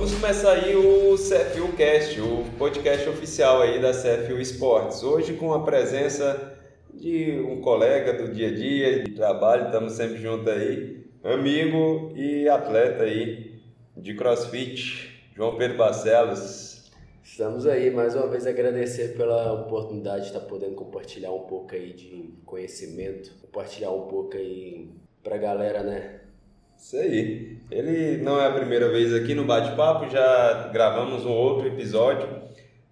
Vamos começar aí o CFU Cast, o podcast oficial aí da CFU Esportes. Hoje com a presença de um colega do dia a dia, de trabalho, estamos sempre juntos aí, amigo e atleta aí de CrossFit, João Pedro Barcelos. Estamos aí, mais uma vez agradecer pela oportunidade de estar podendo compartilhar um pouco aí de conhecimento, compartilhar um pouco aí pra galera, né? Isso aí. Ele não é a primeira vez aqui no bate-papo, já gravamos um outro episódio.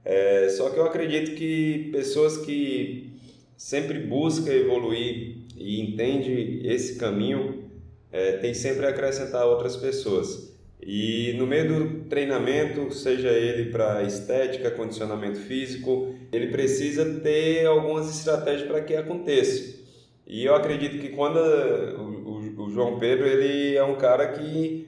É, só que eu acredito que pessoas que sempre buscam evoluir e entende esse caminho é, tem sempre a acrescentar outras pessoas. E no meio do treinamento, seja ele para estética, condicionamento físico, ele precisa ter algumas estratégias para que aconteça. E eu acredito que quando João Pedro ele é um cara que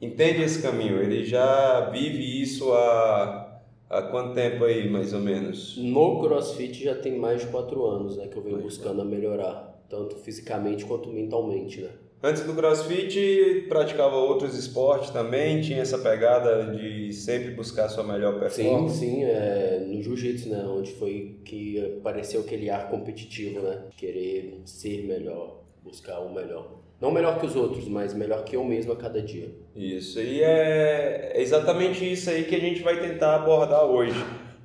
entende esse caminho, ele já vive isso há, há quanto tempo aí, mais ou menos? No CrossFit já tem mais de quatro anos né, que eu venho buscando a melhorar, tanto fisicamente quanto mentalmente. Né? Antes do CrossFit, praticava outros esportes também, tinha essa pegada de sempre buscar sua melhor performance? Sim, sim, é, no Jiu-Jitsu, né, onde foi que apareceu aquele ar competitivo, né, querer ser melhor buscar o melhor. Não melhor que os outros, mas melhor que eu mesmo a cada dia. Isso, e é exatamente isso aí que a gente vai tentar abordar hoje.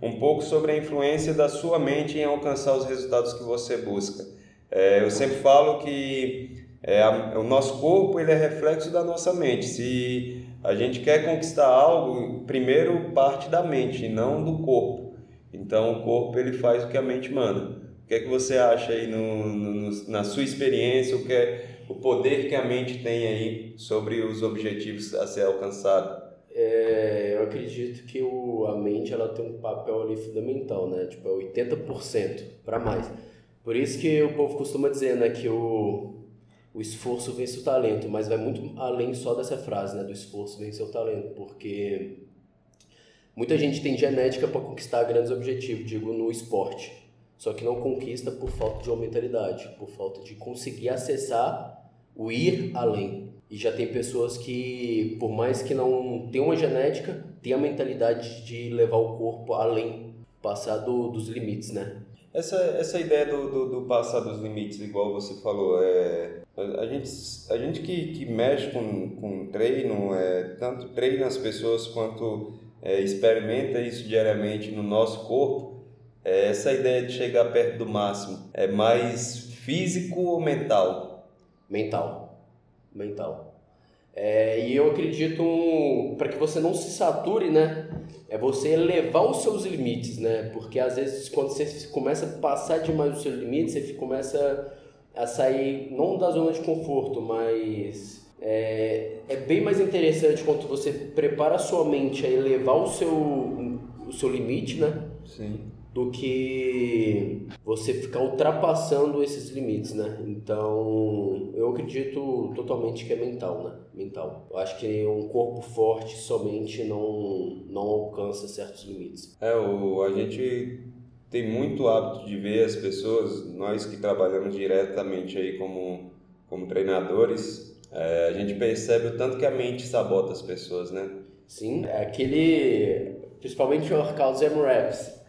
Um pouco sobre a influência da sua mente em alcançar os resultados que você busca. É, eu sempre falo que é, a, o nosso corpo ele é reflexo da nossa mente. Se a gente quer conquistar algo, primeiro parte da mente, não do corpo. Então o corpo ele faz o que a mente manda que é que você acha aí no, no, na sua experiência, o que é o poder que a mente tem aí sobre os objetivos a ser alcançado? É, eu acredito que o, a mente ela tem um papel ali fundamental, né? Tipo, é 80% para mais. Por isso que o povo costuma dizer, né, que o, o esforço vence o talento, mas vai muito além só dessa frase, né, do esforço vence o talento, porque muita gente tem genética para conquistar grandes objetivos, digo no esporte. Só que não conquista por falta de uma mentalidade, por falta de conseguir acessar o ir além. E já tem pessoas que, por mais que não tenham uma genética, tem a mentalidade de levar o corpo além, passar do, dos limites, né? Essa, essa ideia do, do, do, passar dos limites, igual você falou, é, a, gente, a gente que, que mexe com, com treino, é, tanto treina as pessoas quanto é, experimenta isso diariamente no nosso corpo, é, essa ideia de chegar perto do máximo é mais físico ou mental? Mental. Mental. É, e eu acredito, para que você não se sature, né? É você elevar os seus limites, né? Porque às vezes quando você começa a passar demais os seus limites, você começa a sair, não da zona de conforto, mas é, é bem mais interessante quando você prepara a sua mente a elevar o seu, o seu limite, né? Sim do que você ficar ultrapassando esses limites, né? Então, eu acredito totalmente que é mental, né? Mental. Eu acho que um corpo forte somente não, não alcança certos limites. É, o, a gente tem muito hábito de ver as pessoas, nós que trabalhamos diretamente aí como, como treinadores, é, a gente percebe o tanto que a mente sabota as pessoas, né? Sim, é aquele, principalmente o workouts M-Reps,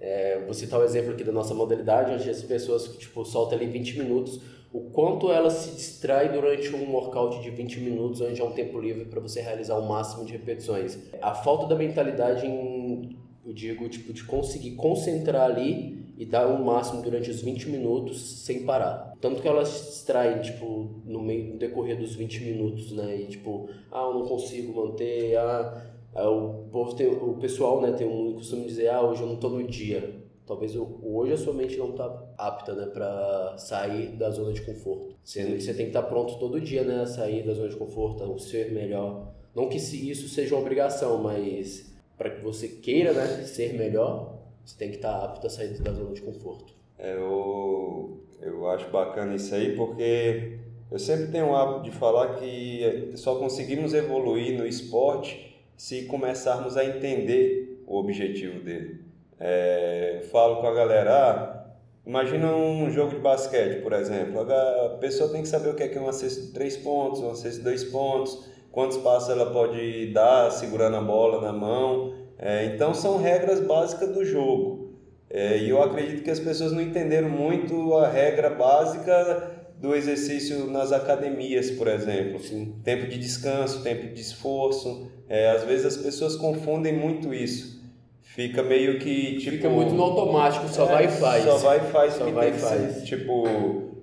é, vou citar o um exemplo aqui da nossa modalidade, onde as pessoas tipo, soltam ali 20 minutos, o quanto ela se distrai durante um workout de 20 minutos, onde é um tempo livre para você realizar o máximo de repetições. A falta da mentalidade em, eu digo, tipo, de conseguir concentrar ali e dar o máximo durante os 20 minutos sem parar. Tanto que elas se distraem, tipo, no meio no decorrer dos 20 minutos, né? E tipo, ah, eu não consigo manter, ah, o povo tem, o pessoal, né, tem um costume de dizer, ah, hoje eu não estou no dia. Talvez hoje a sua mente não está apta, né, para sair da zona de conforto. Sendo que você tem que estar tá pronto todo dia, né, a sair da zona de conforto, a ser melhor. Não que isso seja uma obrigação, mas para que você queira, né, ser melhor, você tem que estar tá apto a sair da zona de conforto. É, eu, eu acho bacana isso aí porque eu sempre tenho o hábito de falar que só conseguimos evoluir no esporte se começarmos a entender o objetivo dele. É, falo com a galera, ah, imagina um jogo de basquete, por exemplo. A pessoa tem que saber o que é, que é uma cesta de três pontos, uma cesta de dois pontos, quantos passos ela pode dar segurando a bola na mão. É, então são regras básicas do jogo. É, e eu acredito que as pessoas não entenderam muito a regra básica do exercício nas academias, por exemplo. Sim. Tempo de descanso, tempo de esforço. É, às vezes as pessoas confundem muito isso. Fica meio que tipo. Fica muito no automático, só é, vai e faz. Só vai e faz Só vai e faz. ser. Tipo,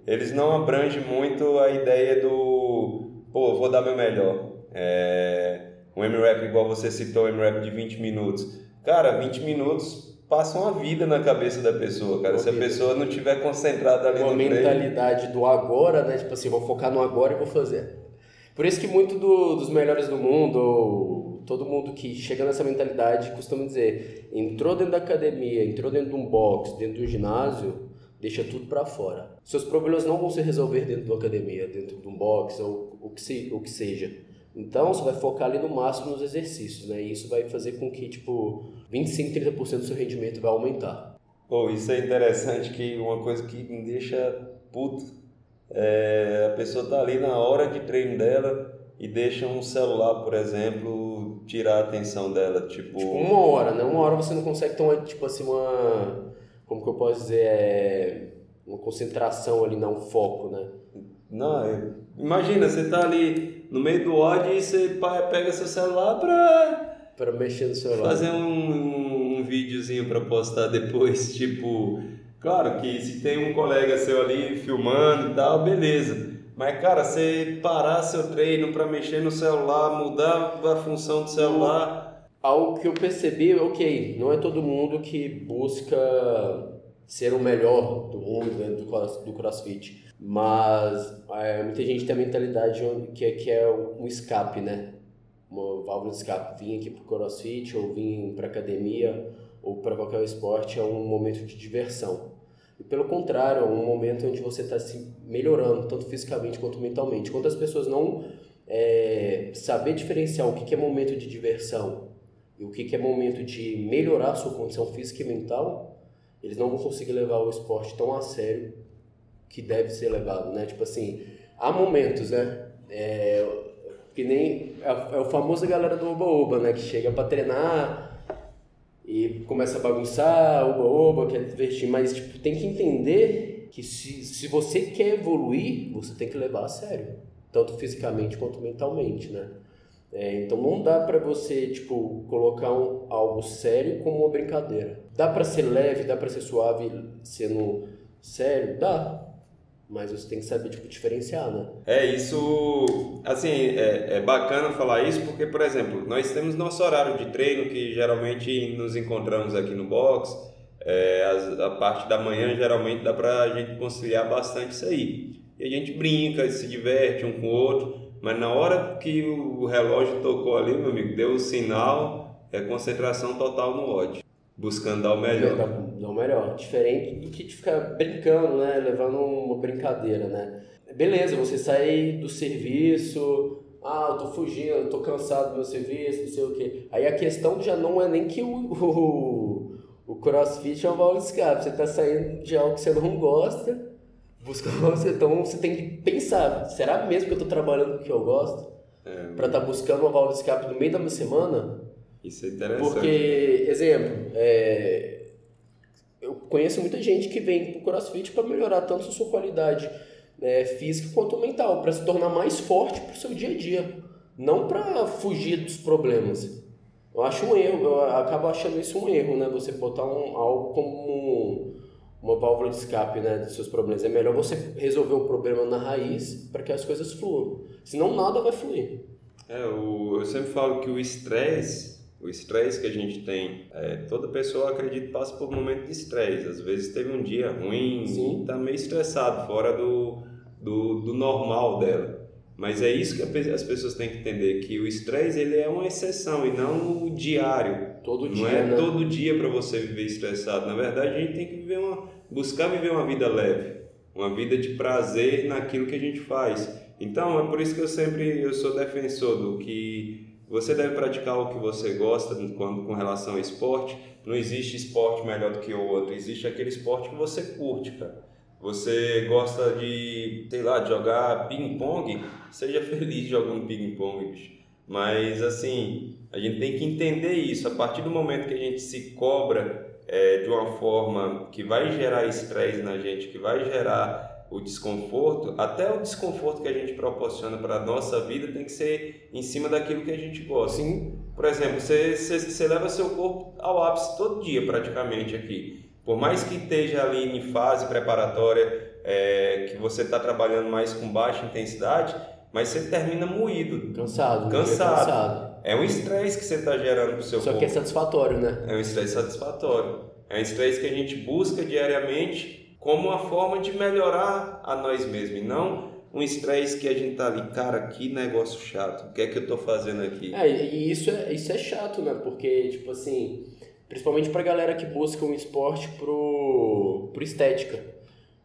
eles não abrangem muito a ideia do. Pô, vou dar meu melhor. É, um M-Rap igual você citou, um M-Rap de 20 minutos. Cara, 20 minutos passam uma vida na cabeça da pessoa, cara. Uma Se a vida. pessoa não tiver concentrada ali uma no treino. mentalidade do agora, né? Tipo assim, vou focar no agora e vou fazer. Por isso que muito do- dos melhores do mundo, ou todo mundo que chega nessa mentalidade costuma dizer, entrou dentro da academia, entrou dentro de um box, dentro de um ginásio, deixa tudo pra fora. Seus problemas não vão se resolver dentro de uma academia, dentro de um box ou o que, se, o que seja. Então, você vai focar ali no máximo nos exercícios, né? E isso vai fazer com que, tipo, 25, 30% do seu rendimento vai aumentar. Pô, isso é interessante que uma coisa que me deixa puto é a pessoa tá ali na hora de treino dela e deixa um celular, por exemplo, tirar a atenção dela, tipo, Tipo, uma hora, né? Uma hora você não consegue ter uma, tipo assim, uma... Como que eu posso dizer? É... Uma concentração ali, não, um foco, né? Não, é- imagina, você tá ali no meio do ódio e você pega seu celular pra Pra mexer no celular. fazer um, um, um videozinho pra postar depois, tipo, claro que se tem um colega seu ali filmando e tal, beleza. Mas cara, você parar seu treino pra mexer no celular, mudar a função do celular, Algo que eu percebi, ok, não é todo mundo que busca ser o melhor do mundo dentro do, do crossfit. Mas é, muita gente tem a mentalidade que é, que é um escape, né? Uma válvula de escape. Vim aqui pro crossfit, ou vim pra academia, ou para qualquer esporte, é um momento de diversão. E pelo contrário, é um momento onde você está se melhorando, tanto fisicamente quanto mentalmente. Quando as pessoas não é, saber diferenciar o que, que é momento de diversão e o que, que é momento de melhorar a sua condição física e mental, eles não vão conseguir levar o esporte tão a sério que deve ser levado, né? Tipo assim, há momentos, né? É, que nem é, é o famoso galera do oba-oba, né? Que chega para treinar e começa a bagunçar, oba-oba, quer divertir, mas tipo, tem que entender que se, se você quer evoluir, você tem que levar a sério, tanto fisicamente quanto mentalmente, né? É, então não dá pra você, tipo, colocar um, algo sério como uma brincadeira. Dá pra ser leve, dá pra ser suave sendo sério? Dá. Mas você tem que saber, tipo, diferenciar, né? É, isso, assim, é, é bacana falar isso porque, por exemplo, nós temos nosso horário de treino que geralmente nos encontramos aqui no box, é, as- a parte da manhã geralmente dá pra gente conciliar bastante isso aí. E a gente brinca, se diverte um com o outro, mas na hora que o relógio tocou ali, meu amigo, deu o sinal, é concentração total no ódio, buscando dar o melhor. dá o melhor. Diferente do que de ficar brincando, né? Levando uma brincadeira, né? Beleza, você sai do serviço, ah, eu tô fugindo, eu tô cansado do meu serviço, não sei o quê. Aí a questão já não é nem que o, o, o crossfit é uma válvula de escape, você tá saindo de algo que você não gosta, buscando você, então você tem que pensar, será mesmo que eu tô trabalhando com o que eu gosto? É, Pra estar buscando uma válvula de escape no meio da minha semana? Isso é interessante. Porque, exemplo, é, eu conheço muita gente que vem pro CrossFit para melhorar tanto a sua qualidade né, física quanto mental, para se tornar mais forte pro seu dia a dia, não para fugir dos problemas. Eu acho um erro, eu acabo achando isso um erro, né? Você botar um, algo como um- uma válvula de escape né, dos seus problemas. É melhor você resolver o problema na raiz para que as coisas fluam. Senão nada vai fluir. É, o, eu sempre falo que o estresse, o estresse que a gente tem, é, toda pessoa acredito passa por um momento de estresse. Às vezes teve um dia ruim, Sim. tá meio estressado, fora do, do, do normal dela. Mas é isso que as pessoas têm que entender, que o estresse ele é uma exceção e não o diário. Todo Não dia, é né? todo dia para você viver estressado. Na verdade, a gente tem que viver uma, buscar viver uma vida leve, uma vida de prazer naquilo que a gente faz. Então, é por isso que eu sempre eu sou defensor do que você deve praticar o que você gosta quando com relação ao esporte. Não existe esporte melhor do que o outro. Existe aquele esporte que você curte, cara. Você gosta de, sei lá, de jogar ping-pong, seja feliz jogando ping-pong, bicho. Mas, assim, a gente tem que entender isso. A partir do momento que a gente se cobra é, de uma forma que vai gerar estresse na gente, que vai gerar o desconforto, até o desconforto que a gente proporciona para a nossa vida tem que ser em cima daquilo que a gente gosta. Sim. Por exemplo, você, você, você leva seu corpo ao ápice todo dia praticamente aqui. Por mais que esteja ali em fase preparatória, é, que você está trabalhando mais com baixa intensidade, mas você termina moído. Cansado. Cansado. cansado. É um estresse que você está gerando para o seu Só corpo. que é satisfatório, né? É um estresse satisfatório. É um estresse que a gente busca diariamente como uma forma de melhorar a nós mesmos. E não um estresse que a gente tá ali, cara, que negócio chato. O que é que eu tô fazendo aqui? É, e isso é, isso é chato, né? Porque, tipo assim, principalmente pra galera que busca um esporte pro, pro estética.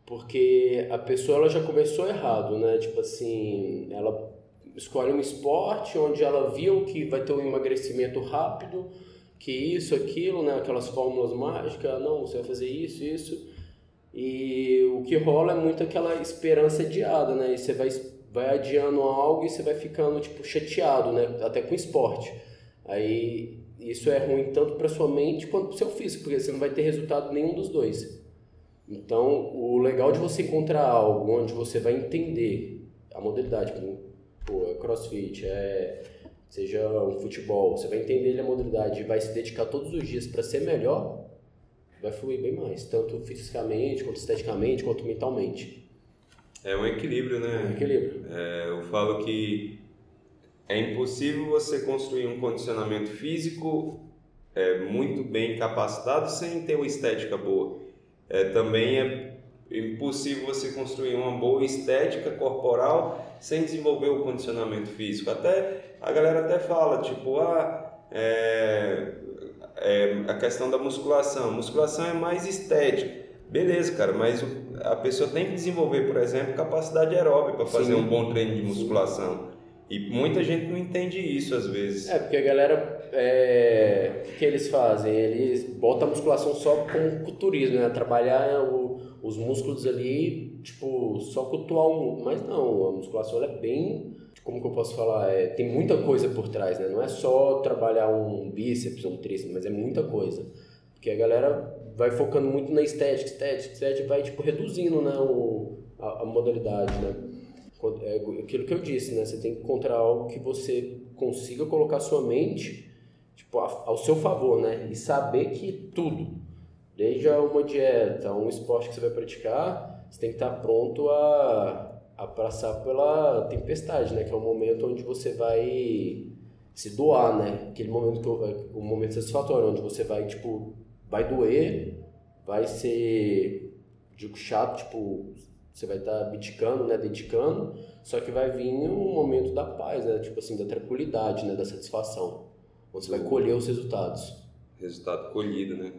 Porque a pessoa ela já começou errado, né? Tipo assim, ela escolhe um esporte onde ela viu que vai ter um emagrecimento rápido, que isso, aquilo, né? Aquelas fórmulas mágicas, não, você vai fazer isso, isso. E o que rola é muito aquela esperança adiada, né? E você vai, vai adiando algo e você vai ficando, tipo, chateado, né? Até com esporte. Aí isso é ruim tanto para sua mente quanto para o seu físico, porque você não vai ter resultado nenhum dos dois. Então, o legal de você encontrar algo onde você vai entender a modalidade, como pô, é crossfit, é, seja um futebol, você vai entender a modalidade e vai se dedicar todos os dias para ser melhor, vai fluir bem mais, tanto fisicamente, quanto esteticamente, quanto mentalmente. É um equilíbrio, É um né? equilíbrio. É, eu falo que é impossível você construir um condicionamento físico é, muito bem capacitado sem ter uma estética boa. É, também é impossível você construir uma boa estética corporal sem desenvolver o condicionamento físico. Até a galera até fala tipo, ah, é, é, a questão da musculação. Musculação é mais estética. Beleza, cara, mas o- a pessoa tem que desenvolver, por exemplo, capacidade aeróbica para fazer um bom treino de musculação. E muita gente não entende isso às vezes. É, porque a galera, é, o que, eles fazem? Eles botam a musculação só com culturismo, né? Trabalhar o- os músculos ali, tipo, só cultuar um. Mas não, a musculação é bem. Como que eu posso falar? É, tem muita coisa por trás, né? Não é só trabalhar um bíceps ou um tríceps, mas é muita coisa. Porque a galera vai focando muito na estética, estética, estética, vai, tipo, reduzindo, né? O, a, a modalidade, né? É aquilo que eu disse, né? Você tem que encontrar algo que você consiga colocar sua mente tipo, ao seu favor, né? E saber que tudo, desde uma dieta, um esporte que você vai praticar, você tem que estar pronto a, a passar pela tempestade, né? Que é o momento onde você vai se doar, né? Aquele momento que eu- o momento satisfatório, onde você vai, tipo, vai doer, vai ser, digo, chato, tipo, você vai estar abdicando, né, dedicando, só que vai vir um momento da paz, né, tipo assim, da tranquilidade, né, da satisfação, onde você vai colher os resultados. Resultado colhido, né?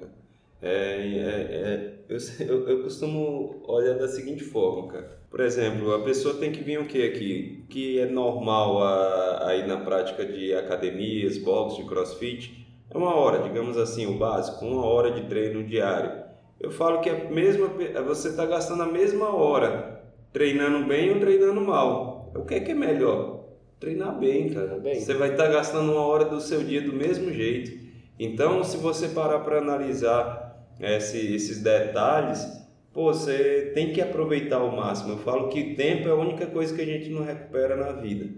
É, é, é, eu, eu costumo olhar da seguinte forma, cara. Por exemplo, a pessoa tem que vir o que aqui? Que é normal a, a ir na prática de academias, boxe, de crossfit. É uma hora, digamos assim, o básico, uma hora de treino diário. Eu falo que a mesma, pe- você está gastando a mesma hora treinando bem ou treinando mal. O que é que é melhor? Treinar bem, cara. Bem. Você vai estar gastando uma hora do seu dia do mesmo jeito. Então, se você parar para analisar esse- esses detalhes, pô, você tem que aproveitar ao máximo. Eu falo que tempo é a única coisa que a gente não recupera na vida.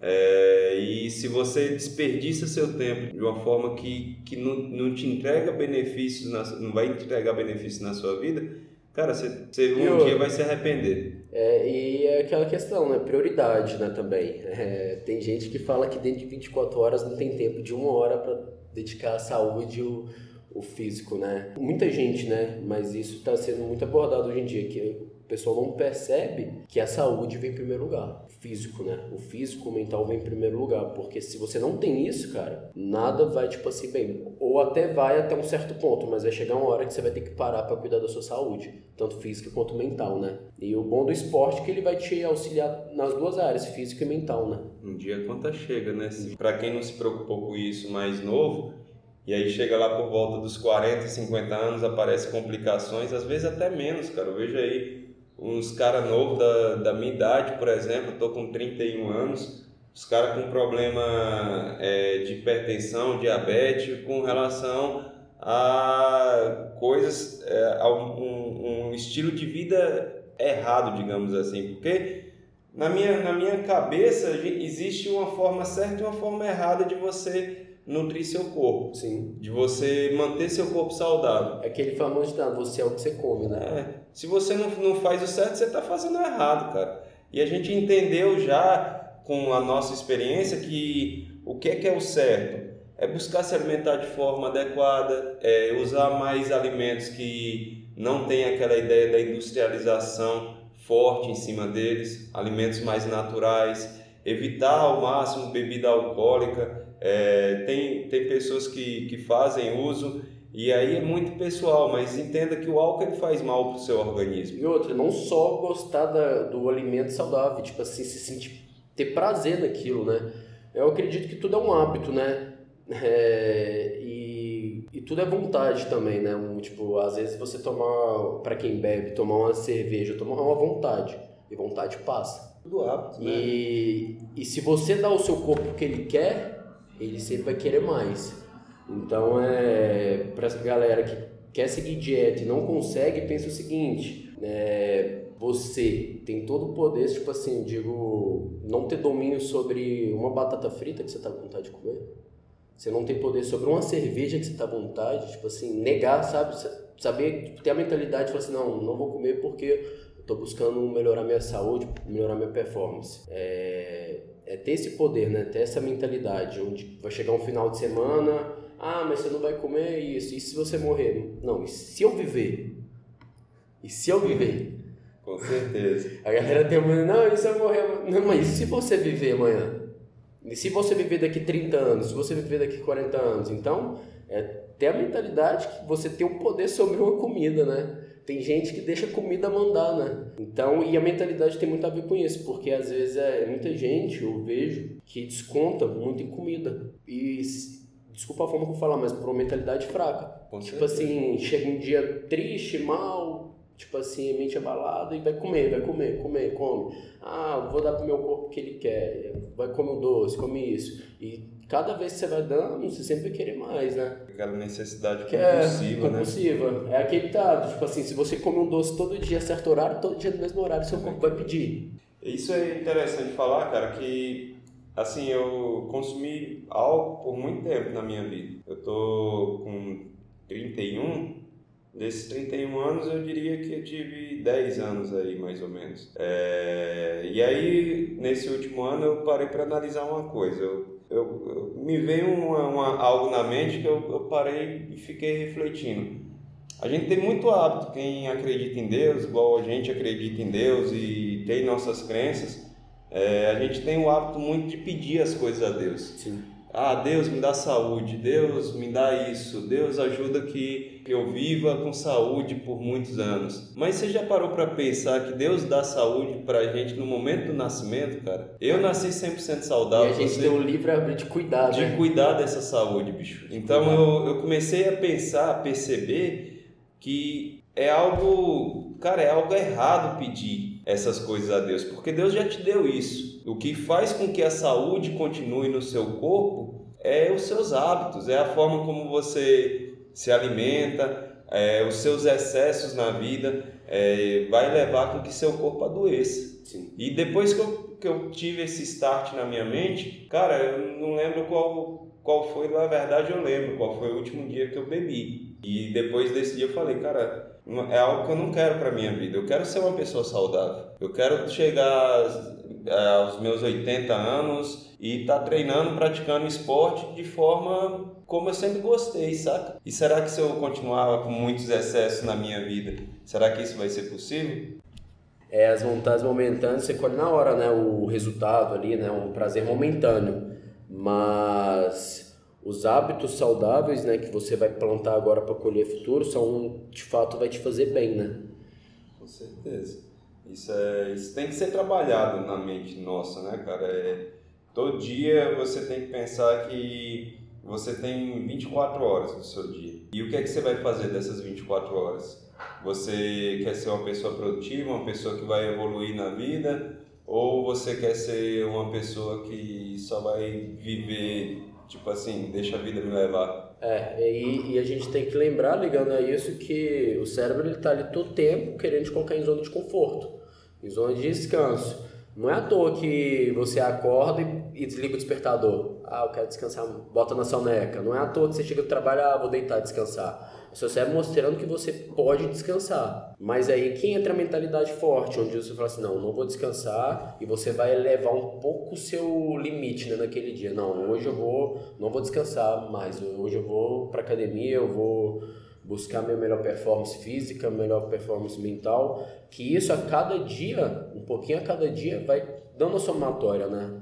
É, e se você desperdiça seu tempo de uma forma que, que não, não te entrega benefícios, na, não vai entregar benefícios na sua vida, cara, você, você um E outra? dia vai se arrepender. É, e é aquela questão, né, prioridade, né, também. É, tem gente que fala que dentro de 24 horas não tem tempo de uma hora para dedicar à saúde e o, físico, né. Muita gente, né, mas isso está sendo muito abordado hoje em dia, que o pessoal não percebe que a saúde vem em primeiro lugar. O físico, né, o físico, o mental vem em primeiro lugar, porque se você não tem isso, cara, nada vai, tipo assim, bem, ou até vai até um certo ponto, mas vai chegar uma hora que você vai ter que parar para cuidar da sua saúde, tanto física quanto mental, né. E o bom do esporte é que ele vai te auxiliar nas duas áreas, física e mental, né. Um dia a conta chega, né? Para quem não se preocupou com isso mais novo, e aí chega lá por volta dos 40, 50 anos, aparecem complicações, às vezes até menos, cara. Eu vejo aí uns caras novos da, da minha idade, por exemplo, eu tô com 31 anos, os caras com problema é, de hipertensão, diabetes, com relação a coisas, é, a um, um, estilo de vida errado, digamos assim, porque na minha, na minha cabeça existe uma forma certa e uma forma errada de você nutrir seu corpo. Sim. De você manter seu corpo saudável. É aquele famoso ditado, você é o que você come, né? É. Se você não, não faz o certo, você está fazendo errado, cara. E a gente entendeu já com a nossa experiência que o que é que é o certo? É buscar se alimentar de forma adequada, é usar mais alimentos que não tem aquela ideia da industrialização forte em cima deles, alimentos mais naturais, evitar ao máximo bebida alcoólica, é, tem, tem pessoas que, que fazem uso e aí é muito pessoal, mas entenda que o álcool ele faz mal para o seu organismo. E outra, não só gostar da, do alimento saudável, tipo assim, se sentir, ter prazer naquilo, né? Eu acredito que tudo é um hábito, né? É, e, e tudo é vontade também, né? Um, tipo, às vezes você tomar, para quem bebe, tomar uma cerveja, tomar uma vontade, e vontade passa. Tudo hábito, né? E, e se você dá ao seu corpo o que ele quer, ele sempre vai querer mais. Então, é, para essa galera que quer seguir dieta e não consegue, pensa o seguinte: é, você tem todo o poder, tipo assim, digo, não ter domínio sobre uma batata frita que você está com vontade de comer. Você não tem poder sobre uma cerveja que você está com vontade, tipo assim, negar, sabe? Saber, tipo, ter a mentalidade de falar assim: não, não vou comer porque estou buscando melhorar minha saúde, melhorar minha performance. É, é ter esse poder, né? Ter essa mentalidade, onde vai chegar um final de semana, ah, mas você não vai comer isso, e se você morrer? Não, e se eu viver? E se eu viver? Com certeza. A galera tem uma, não, e se eu morrer? Não, mas e se você viver amanhã? E se você viver daqui 30 anos? Se você viver daqui 40 anos? Então, é ter a mentalidade que você tem um poder sobre uma comida, né? Tem gente que deixa comida mandar, né? Então, e a mentalidade tem muito a ver com isso, porque às vezes é muita gente, eu vejo, que desconta muito em comida. E desculpa a forma que eu falar, mas por uma mentalidade fraca. Com tipo certeza. assim, chega um dia triste, mal, tipo assim, mente abalada e vai comer, vai comer, comer, come. Ah, vou dar pro meu corpo o que ele quer. Vai comer um doce, come isso. E cada vez que você vai dando, você sempre vai querer mais, né? Aquela necessidade que compulsiva, é, compulsiva. né? É aquele tá, tipo assim, se você come um doce todo dia, certo horário, todo dia no mesmo horário, seu corpo vai pedir. Isso é interessante falar, cara, que assim, eu consumi álcool por muito tempo na minha vida. Eu tô com 31, Desses 31 anos, eu diria que eu tive 10 anos aí, mais ou menos. É... E aí, nesse último ano, eu parei para analisar uma coisa. Eu, eu, eu me veio uma, uma, algo na mente que eu, eu parei e fiquei refletindo. A gente tem muito hábito, quem acredita em Deus, igual a gente acredita em Deus e tem nossas crenças, é, a gente tem o hábito muito de pedir as coisas a Deus. Sim. Ah, Deus me dá saúde, Deus me dá isso, Deus ajuda que eu viva com saúde por muitos anos. Mas você já parou para pensar que Deus dá saúde para a gente no momento do nascimento, cara? Eu nasci 100% saudável. E a gente você... tem o livre de cuidar, De né? cuidar dessa saúde, bicho. Então eu, eu comecei a pensar, a perceber que é algo, cara, é algo errado pedir essas coisas a Deus, porque Deus já te deu isso. O que faz com que a saúde continue no seu corpo é os seus hábitos, é a forma como você se alimenta, é, os seus excessos na vida é, vai levar com que seu corpo adoeça. Sim. E depois que eu, que eu tive esse start na minha mente, cara, eu não lembro qual, qual foi, na verdade eu lembro qual foi o último dia que eu bebi. E depois desse dia eu falei, cara, é algo que eu não quero para minha vida. Eu quero ser uma pessoa saudável. Eu quero chegar é, aos meus 80 anos e estar tá treinando, praticando esporte de forma como eu sempre gostei, saca? E será que se eu continuar com muitos excessos na minha vida, será que isso vai ser possível? É, as vontades momentâneas você colhe na hora, né? O resultado ali, né? Um prazer momentâneo. Mas os hábitos saudáveis, né, que você vai plantar agora para colher futuro, são de fato vai te fazer bem, né? Com certeza. Isso é, isso tem que ser trabalhado na mente nossa, né, cara? É, todo dia você tem que pensar que você tem 24 horas no seu dia. E o que é que você vai fazer dessas 24 horas? Você quer ser uma pessoa produtiva, uma pessoa que vai evoluir na vida, Ou você quer ser uma pessoa que só vai viver, tipo assim, deixa a vida me levar? É, e, e a gente tem que lembrar, ligando a isso, que o cérebro ele tá ali todo tempo querendo te colocar em zona de conforto, em zona de descanso. Não é à toa que você acorda e, e desliga o despertador. Ah, eu quero descansar, bota na soneca. Não é à toa que você chega do trabalho, ah, vou deitar, descansar. O seu cérebro mostrando que você pode descansar. Mas aí quem entra a mentalidade forte, onde você fala assim, não, não vou descansar, e você vai elevar um pouco o seu limite né, naquele dia. Não, hoje eu vou, não vou descansar mais. Hoje eu vou para academia, eu vou buscar minha melhor performance física, melhor performance mental, que isso a cada dia, um pouquinho a cada dia, vai dando a somatória, né?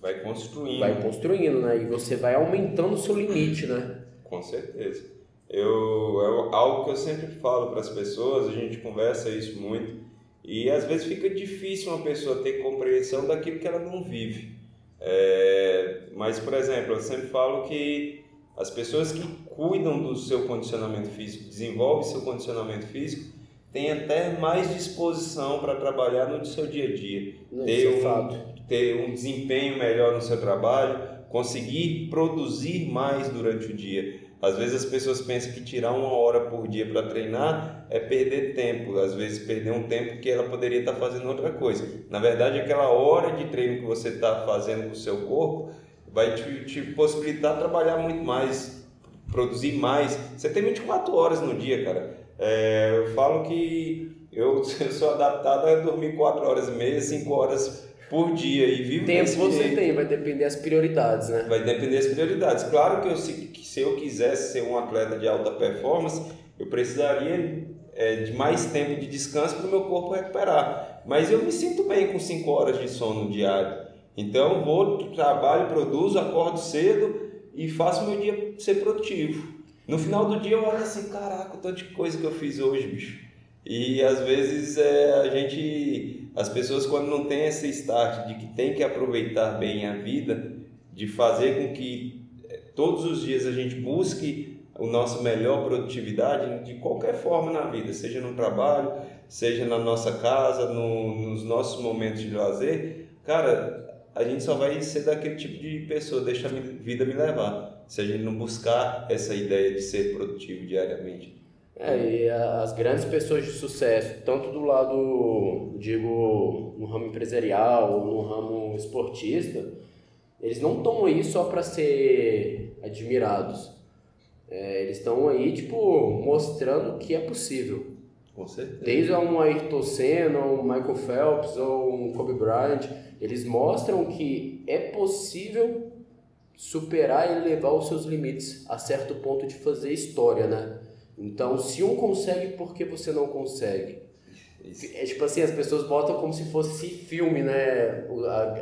Vai construindo. Vai construindo, né? E você vai aumentando o seu limite, né? Com certeza. Eu, é algo que eu sempre falo para as pessoas, a gente conversa isso muito, e às vezes fica difícil uma pessoa ter compreensão daquilo que ela não vive. É, mas, por exemplo, eu sempre falo que as pessoas que cuidam do seu condicionamento físico, desenvolvem seu condicionamento físico, têm até mais disposição para trabalhar no seu dia a dia. ter, é um, ter um desempenho melhor no seu trabalho, conseguir produzir mais durante o dia. Às vezes as pessoas pensam que tirar uma hora por dia para treinar é perder tempo, às vezes perder um tempo que ela poderia estar tá fazendo outra coisa. Na verdade, aquela hora de treino que você está fazendo com o seu corpo vai te, te possibilitar trabalhar muito mais, produzir mais. Você tem 24 horas no dia, cara. É, eu falo que eu, eu sou adaptado a dormir 4 horas e meia, 5 horas por dia e vivo Tempo você jeito. tem, vai depender das prioridades, né? Vai depender das prioridades. Claro que eu, se, se eu quisesse ser um atleta de alta performance, eu precisaria é, de mais tempo de descanso para o meu corpo recuperar. Mas eu me sinto bem com 5 horas de sono diário. Então vou, trabalho, produzo, acordo cedo e faço meu dia ser produtivo. No final do dia eu olho assim, caraca, tanto de coisa que eu fiz hoje, bicho. E às vezes é, a gente, as pessoas quando não tem esse start de que tem que aproveitar bem a vida, de fazer com que é, todos os dias a gente busque o nosso melhor produtividade de qualquer forma na vida, seja no trabalho, seja na nossa casa, no, nos nossos momentos de lazer, cara, a gente só vai ser daquele tipo de pessoa, deixa a vida me levar, se a gente não buscar essa ideia de ser produtivo diariamente. É, e as grandes pessoas de sucesso, tanto do lado, digo, no ramo empresarial ou no ramo esportista, eles não estão aí só para ser admirados. É, eles estão aí, tipo, mostrando que é possível. Com certeza. Desde um Ayrton Senna, um Michael Phelps ou um Kobe Bryant, eles mostram que é possível superar e levar os seus limites a certo ponto de fazer história, né? Então, se um consegue, por que você não consegue? É tipo assim, as pessoas botam como se fosse filme, né?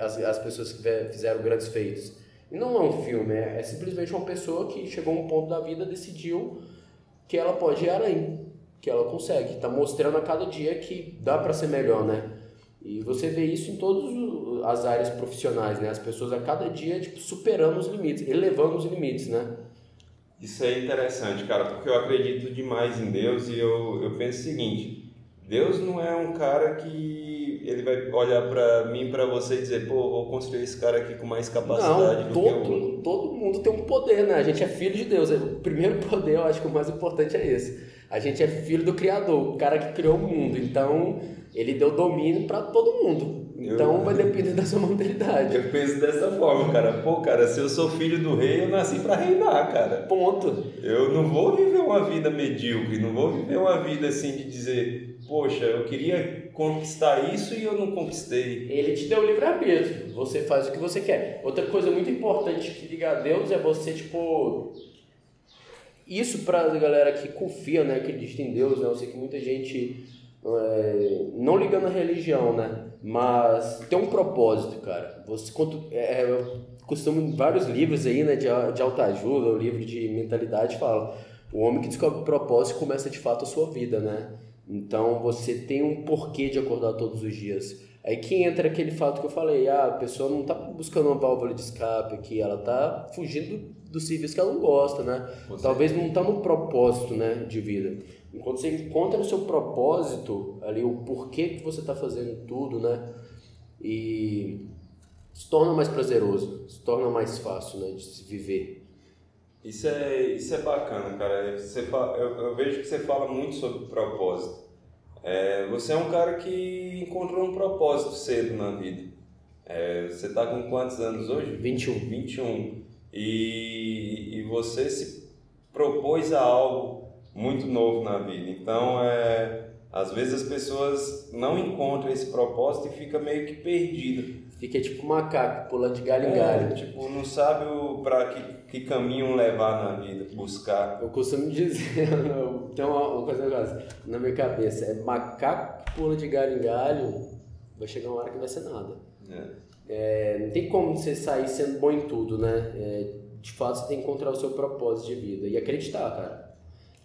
As, as pessoas que fizeram grandes feitos. E não é um filme, é, é simplesmente uma pessoa que chegou a um ponto da vida decidiu que ela pode ir além, que ela consegue. Está mostrando a cada dia que dá para ser melhor, né? E você vê isso em todas as áreas profissionais, né? As pessoas a cada dia tipo, superando os limites, elevando os limites, né? Isso é interessante, cara, porque eu acredito demais em Deus e eu, eu penso o seguinte: Deus não é um cara que ele vai olhar para mim, para você e dizer, pô, vou construir esse cara aqui com mais capacidade não, do todo, que eu. Todo mundo tem um poder, né? A gente é filho de Deus. O primeiro poder, eu acho que o mais importante é esse. A gente é filho do Criador, o cara que criou o mundo. Então, ele deu domínio para todo mundo. Então eu, vai depender da sua mentalidade. Eu penso dessa forma, cara. Pô, cara, se eu sou filho do rei, eu nasci para reinar, cara. Ponto. Eu não vou viver uma vida medíocre, não vou viver uma vida assim de dizer, poxa, eu queria conquistar isso e eu não conquistei. Ele te deu o livre-arbítrio. Você faz o que você quer. Outra coisa muito importante que liga a Deus é você, tipo. Isso pra galera que confia, né? Acredita em Deus, né? Eu sei que muita gente é, não ligando à religião, né? Mas tem um propósito, cara. Você quanto é, é, eu costumo vários livros aí, né, de, de autoajuda, o livro de mentalidade fala, o homem que descobre o propósito começa de fato a sua vida, né? Então você tem um porquê de acordar todos os dias. Aí que entra aquele fato que eu falei, ah, a pessoa não está buscando uma válvula de escape aqui, ela está fugindo do serviço que ela não gosta, né? Talvez não está no propósito, né, de vida. Enquanto você encontra o seu propósito ali, o porquê que você está fazendo tudo, né? e se torna mais prazeroso, se torna mais fácil né, de se viver. Isso é, isso é bacana, cara. Você eu, eu vejo que você fala muito sobre propósito. É, você é um cara que encontrou um propósito cedo na vida. É, você está com quantos anos hoje? 21. 21. E, e você se propôs a algo muito novo na vida. Então, é, às vezes as pessoas não encontram esse propósito e fica meio que perdido. Fica tipo macaco, pulando de galho em galho. É, tipo, não sabe para que, que caminho levar na vida, buscar. Eu costumo dizer, tem uma, uma coisa na minha cabeça, é macaco que pula de galho em galho, vai chegar uma hora que vai ser nada. É. É, não tem como você sair sendo bom em tudo, né? É, de fato, você tem que encontrar o seu propósito de vida e acreditar, cara.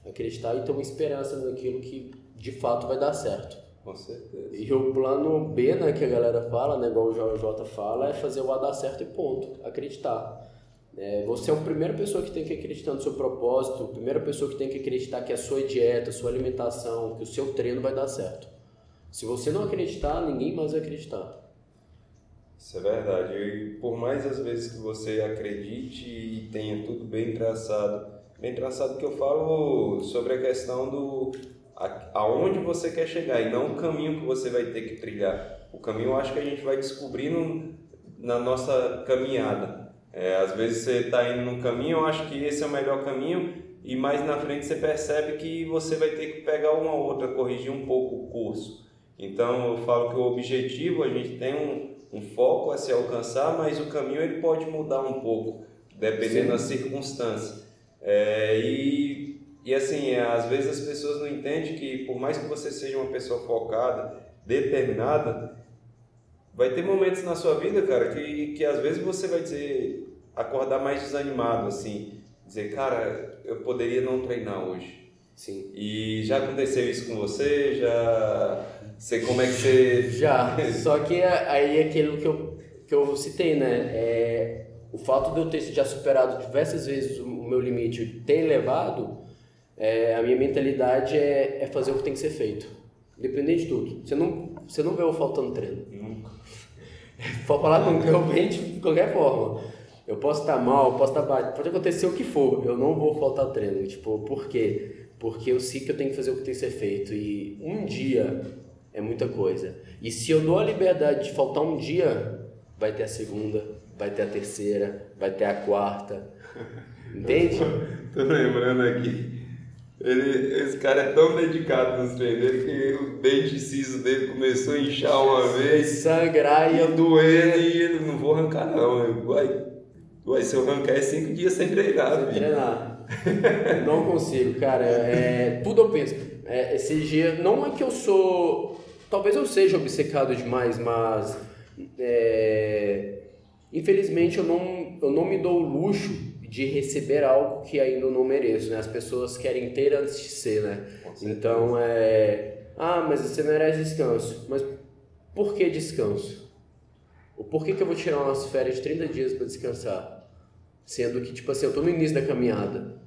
Acreditar e ter uma esperança naquilo que de fato vai dar certo. Com certeza. E o plano B, né, que a galera fala, né, igual o JJ fala, é fazer o A dar certo e ponto. Acreditar. É, você é a primeira pessoa que tem que acreditar no seu propósito, a primeira pessoa que tem que acreditar que a sua dieta, a sua alimentação, que o seu treino vai dar certo. Se você não acreditar, ninguém mais vai acreditar. Isso é verdade. E por mais às vezes que você acredite e tenha tudo bem traçado, bem traçado que eu falo sobre a questão do aonde você quer chegar e não o caminho que você vai ter que trilhar. O caminho eu acho que a gente vai descobrindo na nossa caminhada. É, às vezes você está indo num caminho, eu acho que esse é o melhor caminho e mais na frente você percebe que você vai ter que pegar uma outra, corrigir um pouco o curso. Então eu falo que o objetivo a gente tem um, um foco a se alcançar, mas o caminho ele pode mudar um pouco dependendo Sim. da circunstância. É, e e assim, às vezes as pessoas não entendem que por mais que você seja uma pessoa focada, determinada, vai ter momentos na sua vida, cara, que, que às vezes você vai dizer, acordar mais desanimado, assim, dizer, cara, eu poderia não treinar hoje. Sim. E já aconteceu isso com você? Já sei como é que você. Já. Só que aí é aquilo que eu, que eu citei, né? É, o fato de eu ter já superado diversas vezes o meu limite, ter elevado, é, a minha mentalidade é, é fazer o que tem que ser feito. Independente de tudo. Você não, você não vê eu faltando treino. Nunca. Pode falar com realmente de qualquer forma. Eu posso estar mal, posso estar baixo, pode acontecer o que for, eu não vou faltar treino. Tipo, por quê? Porque eu sei que eu tenho que fazer o que tem que ser feito. E um dia é muita coisa. E se eu dou a liberdade de faltar um dia, vai ter a segunda, vai ter a terceira, vai ter a quarta. Entende? tô, tô lembrando aqui ele, esse cara é tão dedicado nos treinos dele que o dente ciso dele começou a inchar uma vez. Sangrar e doendo e ele não vou arrancar não. Vai, vai, se eu arrancar é cinco dias sem treinar. Sem treinar. não consigo, cara. É, tudo eu penso. É, esse dia, não é que eu sou. Talvez eu seja obcecado demais, mas. É, infelizmente eu não, eu não me dou o luxo de receber algo que ainda não mereço, né? As pessoas querem ter antes de ser, né? Então é, ah, mas você merece descanso. Mas por que descanso? O porquê que eu vou tirar umas férias de 30 dias para descansar? Sendo que, tipo assim, eu tô no início da caminhada.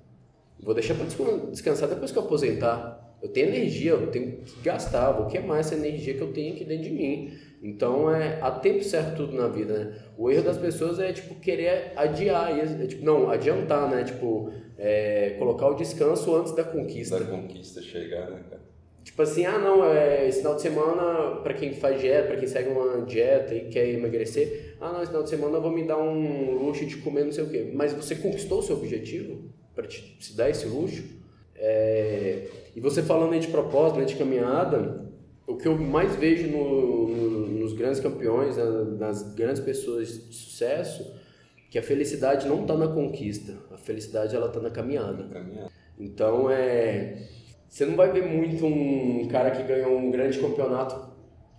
Vou deixar para descansar depois que eu aposentar. Eu tenho energia, eu tenho que gastar. Vou queimar essa energia que eu tenho aqui dentro de mim. Então, é, há tempo certo tudo na vida, né? O erro das pessoas é, tipo, querer adiar, é, tipo, não, adiantar, né? Tipo, é, colocar o descanso antes da conquista. Da conquista chegar, né, cara? Tipo assim, ah, não, é, esse final de semana, para quem faz dieta, para quem segue uma dieta e quer emagrecer, ah, não, esse final de semana eu vou me dar um luxo de comer não sei o quê. Mas você conquistou o seu objetivo para te, se dar esse luxo? É, e você falando aí de propósito, né, de caminhada, o que eu mais vejo no, no, nos grandes campeões, né, nas grandes pessoas de sucesso, que a felicidade não está na conquista, a felicidade ela está na caminhada. Então é, você não vai ver muito um cara que ganhou um grande campeonato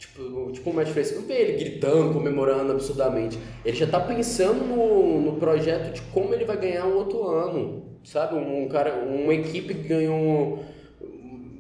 Tipo, tipo o Matt não vê ele gritando, comemorando absurdamente. Ele já está pensando no, no projeto de como ele vai ganhar um outro ano. Sabe? Um, um cara, uma equipe que ganhou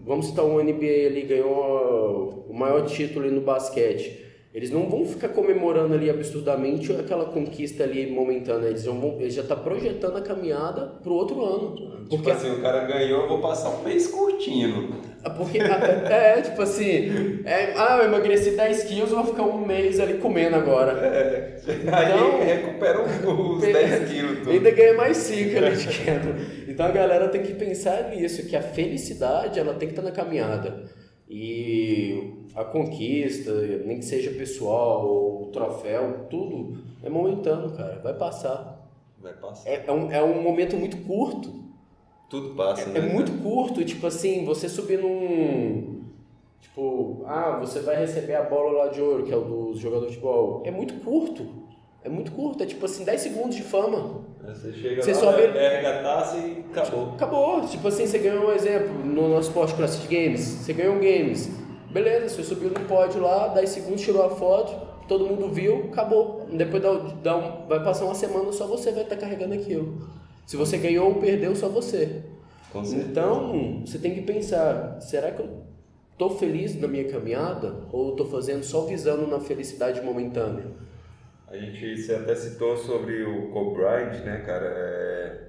vamos citar um NBA ali, ganhou o maior título no basquete. eles não vão ficar comemorando ali absurdamente aquela conquista ali momentânea, eles, vão, eles já estão tá projetando a caminhada para o outro ano. Tipo porque assim, o cara ganhou, eu vou passar um mês curtindo. Ah, porque, é, tipo assim, é, ah, eu emagreci 10 quilos, vou ficar um mês ali comendo agora. É, aí então, recupera os 10 quilos. Tudo. Ainda ganha mais 5 ali de queda. Então a galera tem que pensar nisso, que a felicidade ela tem que estar na caminhada. E a conquista, nem que seja pessoal, o troféu, tudo é momentâneo, cara. Vai passar. Vai passar. É, é, um, é um momento muito curto. Tudo passa, é, né? É muito curto, tipo assim, você subir num. Tipo, ah, você vai receber a bola lá de ouro, que é o dos jogadores de futebol. É muito curto. É muito curto, é tipo assim, 10 segundos de fama. Você chega você lá, sobe... erga a taça e acabou. Acabou. Tipo assim, você ganhou um exemplo no nosso post CrossFit Games. Você ganhou um Games. Beleza, você subiu no pódio lá, 10 segundos, tirou a foto, todo mundo viu, acabou. Depois dá, dá um, vai passar uma semana, só você vai estar tá carregando aquilo. Se você ganhou ou perdeu, só você. Então, você tem que pensar, será que eu estou feliz na minha caminhada ou estou fazendo só visando na felicidade momentânea? A gente você até citou sobre o Bryant, né, cara? É...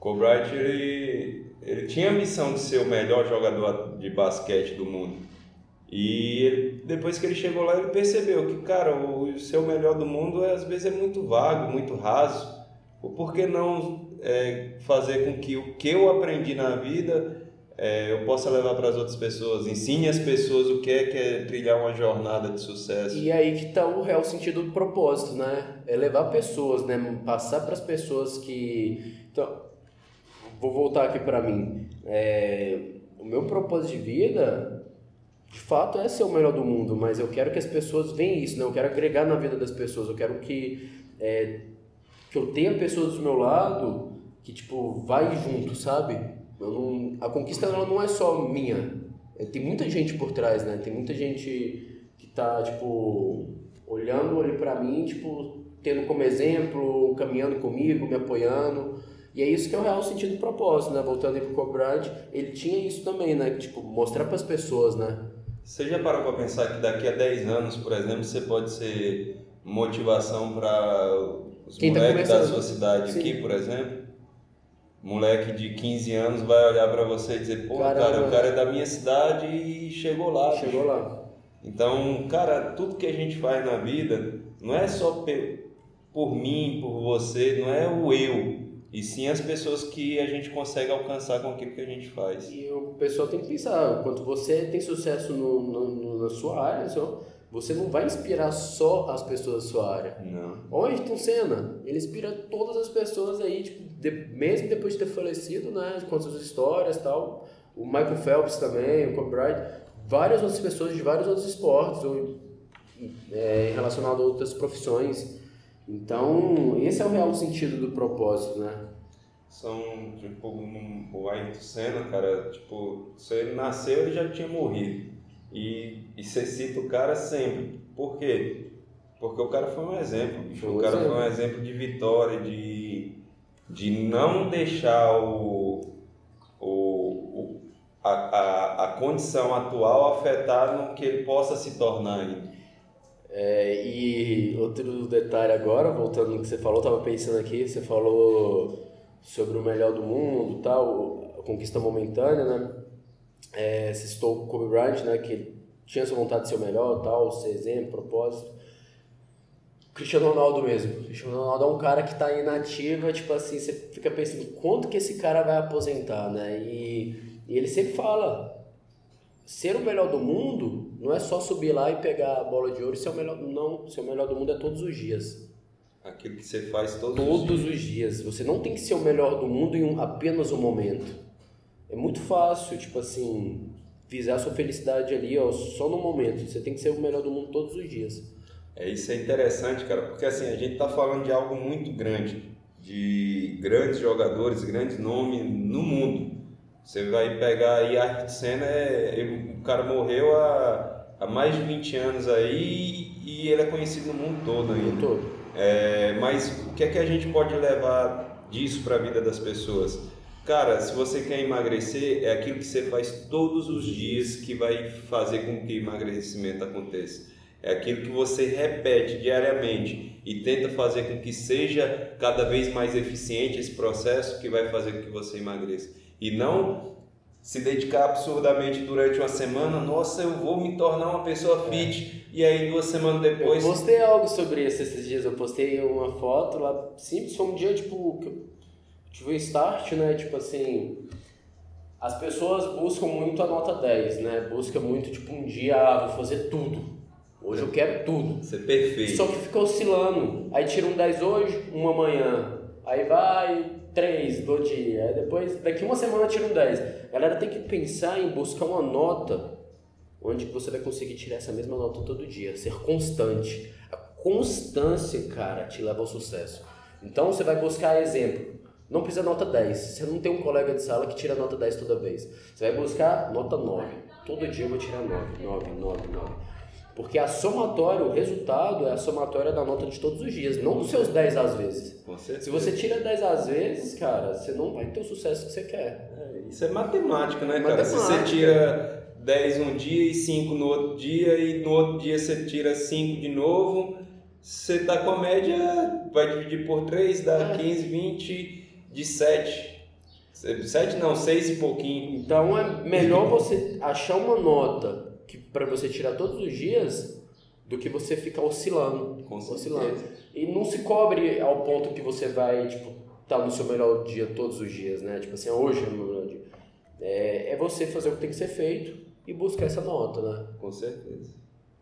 Bryant, ele, ele tinha a missão de ser o melhor jogador de basquete do mundo. E ele, depois que ele chegou lá, ele percebeu que, cara, o, ser o melhor do mundo é, às vezes é muito vago, muito raso. Por que não é, fazer com que o que eu aprendi na vida é, eu possa levar para as outras pessoas, ensine as pessoas o que é, que é trilhar uma jornada de sucesso. E aí que está o real sentido do propósito, né? É levar pessoas, né? Passar para as pessoas que. Então, vou voltar aqui para mim. É, o meu propósito de vida, de fato, é ser o melhor do mundo, mas eu quero que as pessoas vejam isso, né? Eu quero agregar na vida das pessoas, eu quero que, é, que eu tenha pessoas do meu lado que, tipo, vai junto, sabe? Não, a conquista ela não é só minha. É, tem muita gente por trás, né? Tem muita gente que tá, tipo, olhando ali para mim, tipo, tendo como exemplo, caminhando comigo, me apoiando. E é isso que é o real sentido do propósito, né? Voltando aí pro Cobrad, ele tinha isso também, né? Tipo, mostrar para as pessoas, né? Você já parou para pensar que daqui a 10 anos, por exemplo, você pode ser motivação para os Quem moleques tá da sua cidade Sim. aqui, por exemplo? moleque de 15 anos vai olhar para você e dizer, pô, Caramba. cara, o cara é da minha cidade e chegou lá. Chegou bicho. lá. Então, cara, tudo que a gente faz na vida não é só por mim, por você, não é o eu, e sim as pessoas que a gente consegue alcançar com aquilo que a gente faz. E o pessoal tem que pensar, quando você tem sucesso no, no, na sua área, só, você não vai inspirar só as pessoas da sua área. Não. Olha Ayrton Senna, ele inspira todas as pessoas aí, tipo, de, mesmo depois de ter falecido, né, com suas histórias e tal. O Michael Phelps também, o Kobe Bryant, várias outras pessoas de vários outros esportes, ou é, relacionado a outras profissões. Então, esse é o real sentido do propósito, né? São, tipo, um, o Ayrton Senna, cara, tipo, se ele nasceu, ele já tinha morrido. E, e você cita o cara sempre. Por quê? Porque o cara foi um exemplo. Foi o cara exemplo. foi um exemplo de vitória, de, de não deixar o, o, a, a, a condição atual afetar no que ele possa se tornar ainda. É, e outro detalhe agora, voltando no que você falou, estava pensando aqui, você falou sobre o melhor do mundo, tal, a conquista momentânea, né? É, você citou o Kobe Bryant, né, que tinha essa vontade de ser o melhor, tal, ser exemplo, propósito. Cristiano Ronaldo mesmo. Cristiano Ronaldo é um cara que está ativa, tipo assim, você fica pensando quanto que esse cara vai aposentar, né? E, e ele sempre fala, ser o melhor do mundo não é só subir lá e pegar a bola de ouro e ser o melhor, não, ser o melhor do mundo é todos os dias. Aquilo que você faz todos, todos os dias. Todos os dias. Você não tem que ser o melhor do mundo em um, apenas um momento. É muito fácil, tipo assim, visar a sua felicidade ali, ó, só no momento. Você tem que ser o melhor do mundo todos os dias. É isso é interessante, cara, porque assim a gente está falando de algo muito grande, de grandes jogadores, grandes nomes no mundo. Você vai pegar aí Ayrton Senna, é, o cara morreu há, há mais de 20 anos aí e ele é conhecido no mundo todo ainda. No mundo todo. É, mas o que é que a gente pode levar disso para a vida das pessoas? Cara, se você quer emagrecer, é aquilo que você faz todos os dias que vai fazer com que o emagrecimento aconteça. É aquilo que você repete diariamente e tenta fazer com que seja cada vez mais eficiente esse processo que vai fazer com que você emagreça. E não se dedicar absurdamente durante uma semana, nossa, eu vou me tornar uma pessoa fit, é. e aí duas semanas depois. Eu postei algo sobre isso esses dias, eu postei uma foto lá, simples, foi um dia tipo. Tive um start, né? Tipo assim. As pessoas buscam muito a nota 10, né? Busca muito, tipo, um dia, ah, vou fazer tudo. Hoje eu quero tudo. Ser perfeito. Só que fica oscilando. Aí tira um 10 hoje, um amanhã. Aí vai, 3 do dia. Aí depois, daqui uma semana tira um 10. Galera tem que pensar em buscar uma nota onde você vai conseguir tirar essa mesma nota todo dia. Ser constante. A constância, cara, te leva ao sucesso. Então você vai buscar exemplo. Não precisa nota 10. Você não tem um colega de sala que tira nota 10 toda vez. Você vai buscar nota 9. Todo dia eu vou tirar 9, 9, 9, 9. Porque a somatória, o resultado é a somatória da nota de todos os dias, não dos seus 10 às vezes. Se você tira 10 às vezes, cara, você não vai ter o sucesso que você quer. É, isso é matemática, né, cara? Se você tira 10 um dia e 5 no outro dia, e no outro dia você tira 5 de novo, você tá com a média, vai dividir por 3, dá é. 15, 20, de 7. 7 não, 6 e pouquinho. Então é melhor você achar uma nota que para você tirar todos os dias do que você ficar oscilando, Com oscilando. E não se cobre ao ponto que você vai, tipo, estar tá no seu melhor dia todos os dias, né? Tipo assim, hoje é o meu melhor dia. É, é você fazer o que tem que ser feito e buscar essa nota, né? Com certeza.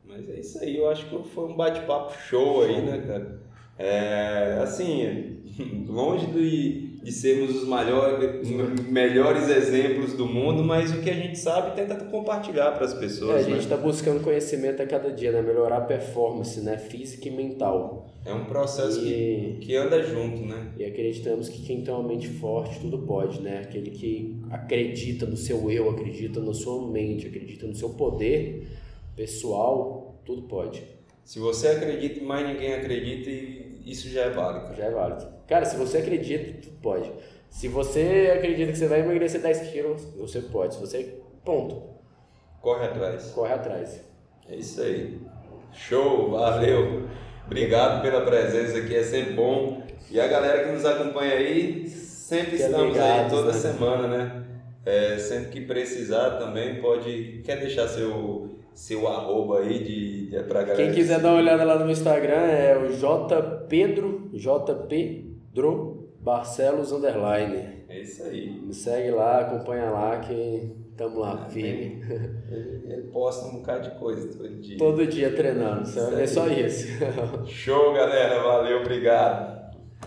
Mas é isso aí, eu acho que foi um bate-papo show aí, né, cara? É, assim, longe de, de sermos os maiores, melhores exemplos do mundo, mas o que a gente sabe tenta compartilhar para as pessoas. É, a gente está né? buscando conhecimento a cada dia, né? melhorar a performance né? física e mental. É um processo e, que, que anda junto, né? E acreditamos que quem tem uma mente forte, tudo pode, né? Aquele que acredita no seu eu, acredita na sua mente, acredita no seu poder pessoal, tudo pode. Se você acredita e mais ninguém acredita, isso já é válido. Já é válido. Cara, se você acredita, tu pode. Se você acredita que você vai emagrecer 10 quilos, você pode. Se você. Ponto. Corre atrás. Corre atrás. É isso aí. Show, valeu. Obrigado pela presença aqui, é sempre bom. E a galera que nos acompanha aí, sempre que estamos ligados, aí toda né? semana, né? É, sempre que precisar também pode. Quer deixar seu seu arroba aí de, de pra galera. Quem quiser dar uma olhada lá no meu Instagram é o jpedro, jpedro Barcelos Underline. É isso aí. Me segue lá, acompanha lá que estamos lá ah, firme. Ele, ele, posta um bocado de coisa todo dia. Todo dia treinando, é só isso. Show, galera. Valeu, obrigado.